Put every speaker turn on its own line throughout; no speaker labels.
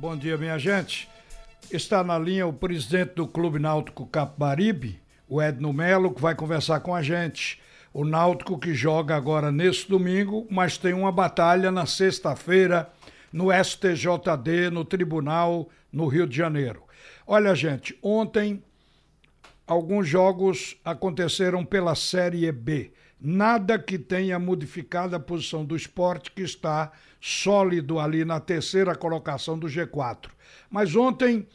Bom dia, minha gente. Está na linha o presidente do Clube Náutico Capibaribe, o Edno Melo, que vai conversar com a gente. O Náutico que joga agora nesse domingo, mas tem uma batalha na sexta-feira no STJD, no Tribunal, no Rio de Janeiro. Olha, gente, ontem alguns jogos aconteceram pela Série B. Nada que tenha modificado a posição do esporte, que está sólido ali na terceira colocação do G4. Mas ontem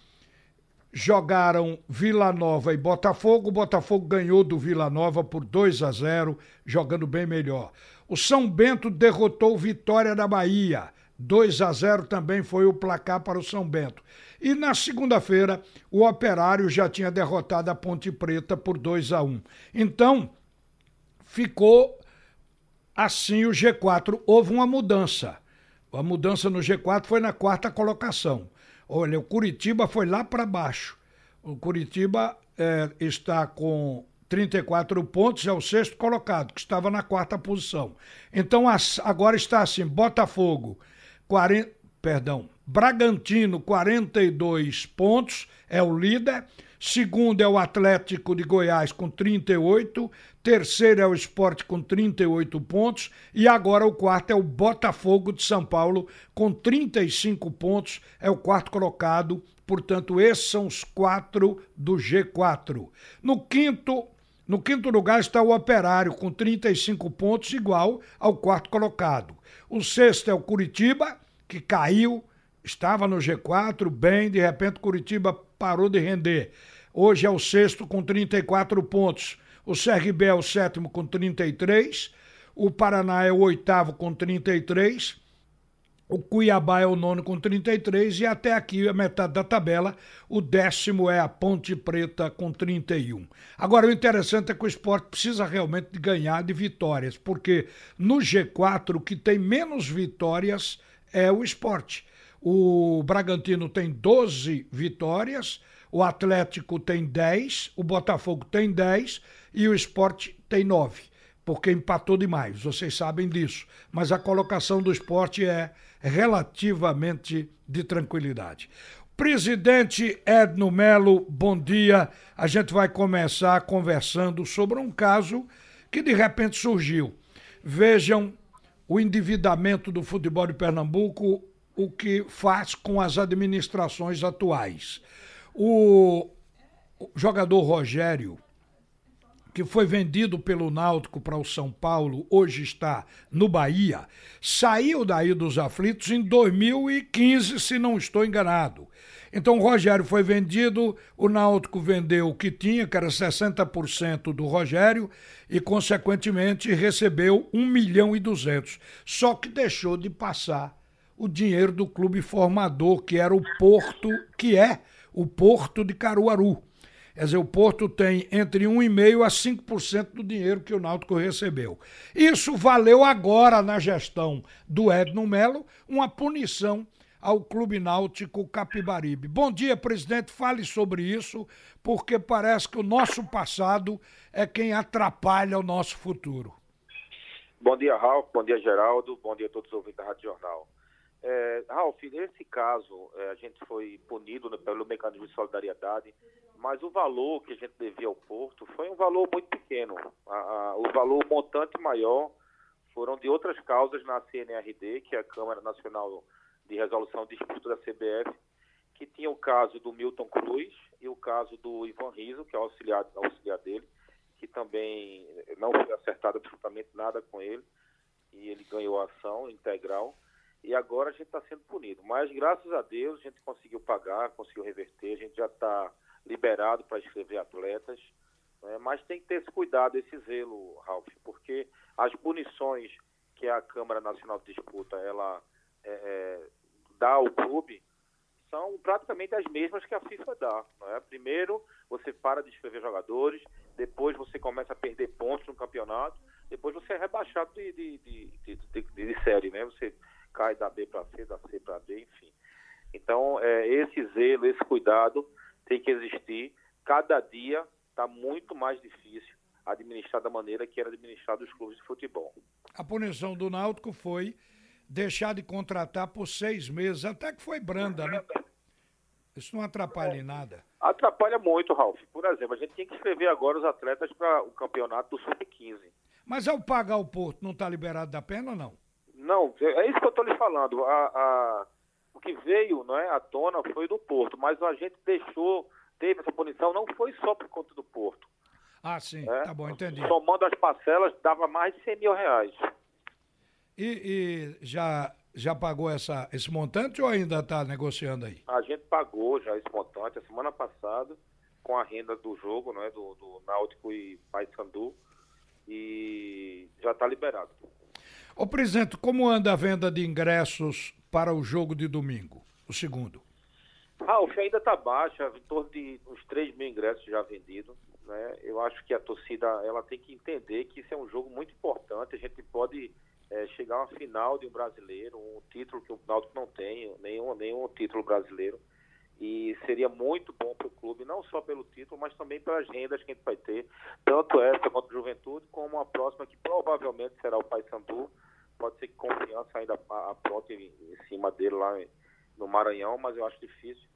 jogaram Vila Nova e Botafogo. O Botafogo ganhou do Vila Nova por 2 a 0, jogando bem melhor. O São Bento derrotou Vitória da Bahia. 2 a 0 também foi o placar para o São Bento. E na segunda-feira, o Operário já tinha derrotado a Ponte Preta por 2 a 1. Então, ficou assim o G4. Houve uma mudança. A mudança no G4 foi na quarta colocação. Olha, o Curitiba foi lá para baixo. O Curitiba é, está com 34 pontos, é o sexto colocado, que estava na quarta posição. Então agora está assim: Botafogo, 40, perdão, Bragantino, 42 pontos, é o líder. Segundo é o Atlético de Goiás com 38. Terceiro é o Esporte com 38 pontos. E agora o quarto é o Botafogo de São Paulo com 35 pontos. É o quarto colocado. Portanto, esses são os quatro do G4. No quinto, no quinto lugar está o Operário com 35 pontos, igual ao quarto colocado. O sexto é o Curitiba, que caiu, estava no G4, bem, de repente Curitiba parou de render. Hoje é o sexto com 34 pontos. O CRB é o sétimo com 33. O Paraná é o oitavo com 33. O Cuiabá é o nono com 33 e até aqui a metade da tabela, o décimo é a Ponte Preta com 31. Agora o interessante é que o esporte precisa realmente ganhar de vitórias, porque no G4 o que tem menos vitórias é o esporte. O Bragantino tem 12 vitórias, o Atlético tem 10, o Botafogo tem 10 e o Esporte tem 9, porque empatou demais, vocês sabem disso. Mas a colocação do esporte é relativamente de tranquilidade. Presidente Edno Melo, bom dia. A gente vai começar conversando sobre um caso que de repente surgiu. Vejam o endividamento do futebol de Pernambuco, o que faz com as administrações atuais. O jogador Rogério, que foi vendido pelo Náutico para o São Paulo, hoje está no Bahia, saiu daí dos aflitos em 2015, se não estou enganado. Então o Rogério foi vendido, o Náutico vendeu o que tinha, que era 60% do Rogério, e consequentemente recebeu 1 milhão e 200. Só que deixou de passar o dinheiro do clube formador, que era o Porto, que é o Porto de Caruaru. Quer dizer, o Porto tem entre 1,5% a 5% do dinheiro que o Náutico recebeu. Isso valeu agora, na gestão do Edno Melo, uma punição ao Clube Náutico Capibaribe. Bom dia, presidente. Fale sobre isso, porque parece que o nosso passado é quem atrapalha o nosso futuro.
Bom dia, Ralf. Bom dia, Geraldo. Bom dia a todos os ouvintes da Rádio Jornal. É, Ralf, nesse caso, é, a gente foi punido né, pelo mecanismo de solidariedade, mas o valor que a gente devia ao Porto foi um valor muito pequeno. A, a, o valor montante maior foram de outras causas na CNRD, que é a Câmara Nacional de Resolução de Disputa da CBF, que tinha o caso do Milton Cruz e o caso do Ivan Riso, que é auxiliar, auxiliar dele, que também não foi acertado absolutamente nada com ele, e ele ganhou a ação integral e agora a gente está sendo punido. Mas graças a Deus a gente conseguiu pagar, conseguiu reverter, a gente já está liberado para escrever atletas. Né? Mas tem que ter esse cuidado, esse zelo, Ralf, porque as punições que a Câmara Nacional de Disputa ela é, é, dá ao clube são praticamente as mesmas que a FIFA dá. É? Primeiro você para de escrever jogadores, depois você começa a perder pontos no campeonato, depois você é rebaixado de, de, de, de, série, né? Você cai da B para C, da C para D, enfim. Então, é, esse zelo, esse cuidado tem que existir. Cada dia está muito mais difícil administrar da maneira que era administrado os clubes de futebol.
A punição do Náutico foi deixar de contratar por seis meses, até que foi branda, né? Isso não atrapalha em nada.
Atrapalha muito, Ralf. Por exemplo, a gente tem que escrever agora os atletas para o campeonato do Sub-15.
Mas ao pagar o Porto, não está liberado da pena ou não?
Não, é isso que eu estou lhe falando. A, a, o que veio não é, à tona foi do Porto, mas a gente deixou, teve essa punição, não foi só por conta do Porto.
Ah, sim, é? tá bom, entendi.
Somando as parcelas, dava mais de 100 mil reais.
E, e já, já pagou essa, esse montante ou ainda está negociando aí?
A gente pagou já esse montante a semana passada, com a renda do jogo, não é, do, do Náutico e Paysandu, e já está liberado.
Ô, presidente, como anda a venda de ingressos para o jogo de domingo, o segundo?
Ralf, ainda está baixa, em torno de uns 3 mil ingressos já vendidos. Né? Eu acho que a torcida ela tem que entender que isso é um jogo muito importante. A gente pode é, chegar a uma final de um brasileiro, um título que o Náutico não tem, nenhum, nenhum título brasileiro. E seria muito bom para o clube, não só pelo título, mas também pelas rendas que a gente vai ter, tanto essa quanto a Juventude, como a próxima, que provavelmente será o Paysandu. Pode ser que confiança ainda apronte em, em cima dele lá no Maranhão, mas eu acho difícil.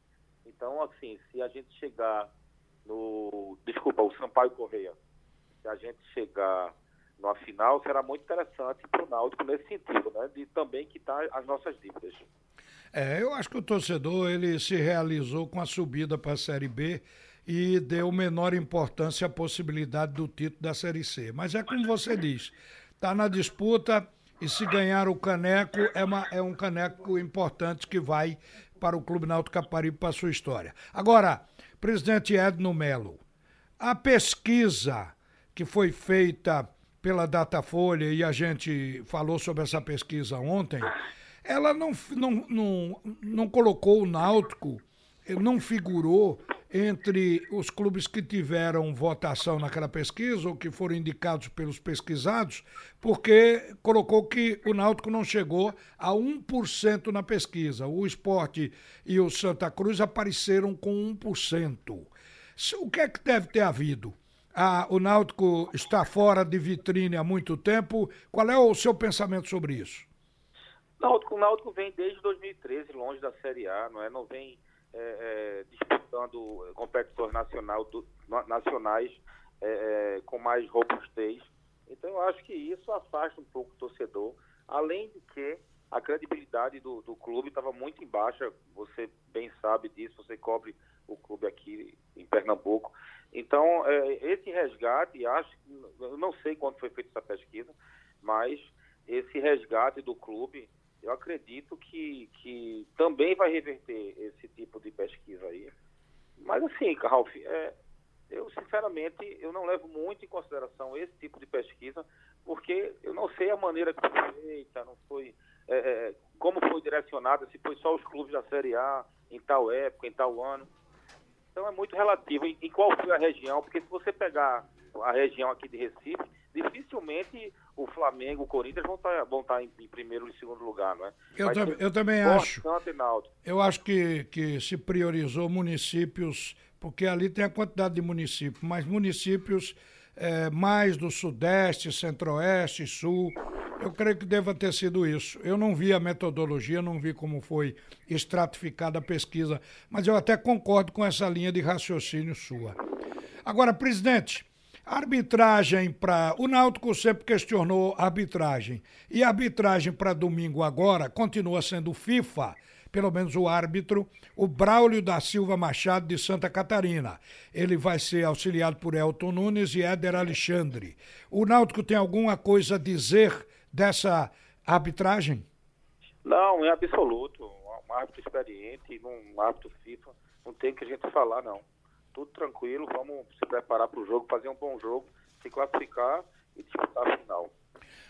Então, assim, se a gente chegar no. Desculpa, o Sampaio Correia. Se a gente chegar numa final, será muito interessante para o Náutico nesse sentido, né? De também quitar as nossas dívidas.
É, eu acho que o torcedor ele se realizou com a subida para a Série B e deu menor importância à possibilidade do título da Série C. Mas é como você diz, está na disputa e se ganhar o caneco é, uma, é um caneco importante que vai para o Clube Náutico Caparibe para a sua história. Agora, presidente Edno Melo, a pesquisa que foi feita pela Datafolha e a gente falou sobre essa pesquisa ontem, ela não, não, não, não colocou o Náutico, não figurou entre os clubes que tiveram votação naquela pesquisa ou que foram indicados pelos pesquisados, porque colocou que o Náutico não chegou a 1% na pesquisa. O esporte e o Santa Cruz apareceram com 1%. O que é que deve ter havido? Ah, o Náutico está fora de vitrine há muito tempo. Qual é o seu pensamento sobre isso?
Náutico, o Náutico vem desde 2013 longe da Série A, não é? Não vem é, é, disputando competições nacional, do, nacionais é, é, com mais robustez. Então eu acho que isso afasta um pouco o torcedor, além de que a credibilidade do, do clube estava muito em baixa, você bem sabe disso, você cobre o clube aqui em Pernambuco. Então, é, esse resgate, acho, eu não sei quando foi feita essa pesquisa, mas esse resgate do clube, eu acredito que, que também vai reverter esse tipo de pesquisa aí. Mas assim, Ralf, é, eu sinceramente eu não levo muito em consideração esse tipo de pesquisa, porque eu não sei a maneira que foi feita, não foi é, é como foi direcionada, se foi só os clubes da Série A em tal época, em tal ano. Então é muito relativo em, em qual foi a região, porque se você pegar a região aqui de Recife, dificilmente o Flamengo, o Corinthians vão estar, tá, vão tá em, em primeiro e segundo lugar, não é?
Eu, tam, eu também acho. Eu acho que, que se priorizou municípios, porque ali tem a quantidade de municípios, mas municípios é, mais do Sudeste, Centro-Oeste, Sul, eu creio que deva ter sido isso. Eu não vi a metodologia, não vi como foi estratificada a pesquisa, mas eu até concordo com essa linha de raciocínio sua. Agora, presidente, arbitragem para. O Náutico sempre questionou a arbitragem. E a arbitragem para domingo agora continua sendo FIFA pelo menos o árbitro, o Braulio da Silva Machado de Santa Catarina. Ele vai ser auxiliado por Elton Nunes e Éder Alexandre. O Náutico tem alguma coisa a dizer dessa arbitragem?
Não, em absoluto. Um árbitro experiente, um árbitro FIFA, não tem que a gente falar, não. Tudo tranquilo, vamos se preparar para o jogo, fazer um bom jogo, se classificar e disputar a final.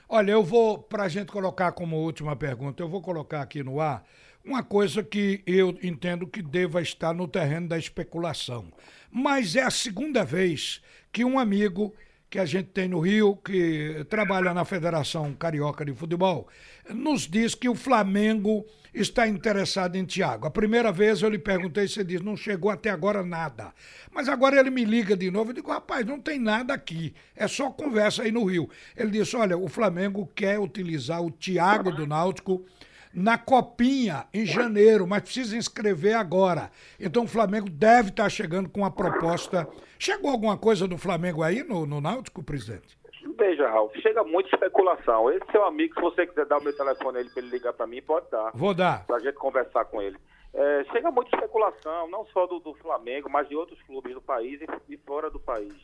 Olha, eu vou, para a gente colocar como última pergunta, eu vou colocar aqui no ar uma coisa que eu entendo que deva estar no terreno da especulação. Mas é a segunda vez que um amigo que a gente tem no Rio, que trabalha na Federação Carioca de Futebol, nos diz que o Flamengo está interessado em Tiago. A primeira vez eu lhe perguntei, você disse, não chegou até agora nada. Mas agora ele me liga de novo, eu digo, rapaz, não tem nada aqui, é só conversa aí no Rio. Ele disse, olha, o Flamengo quer utilizar o Tiago do Náutico na Copinha em janeiro, mas precisa inscrever agora. Então o Flamengo deve estar chegando com uma proposta. Chegou alguma coisa do Flamengo aí no, no Náutico, presidente?
Veja, Ralf, chega muita especulação. Esse seu amigo, se você quiser dar o meu telefone ele para ele ligar para mim, pode dar.
Vou dar.
Para a gente conversar com ele. É, chega muita especulação, não só do, do, Flamengo, mas de outros clubes do país e, e fora do país.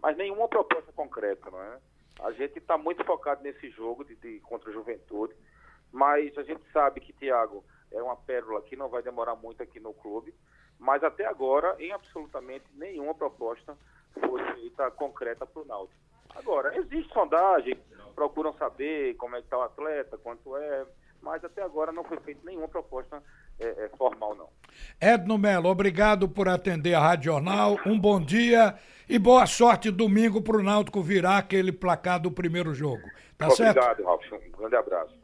Mas nenhuma proposta concreta, não é? A gente está muito focado nesse jogo de, de, contra a juventude, mas a gente sabe que Thiago é uma pérola que não vai demorar muito aqui no clube, mas até agora, em absolutamente nenhuma proposta foi feita concreta para o Náutico. Agora, existe sondagem, procuram saber como é que está o atleta, quanto é, mas até agora não foi feita nenhuma proposta é, é, formal, não.
Edno Melo, obrigado por atender a Rádio Jornal, um bom dia e boa sorte domingo para o Náutico virar aquele placar do primeiro jogo. Tá
obrigado,
certo?
Obrigado, Ralf. Um grande abraço.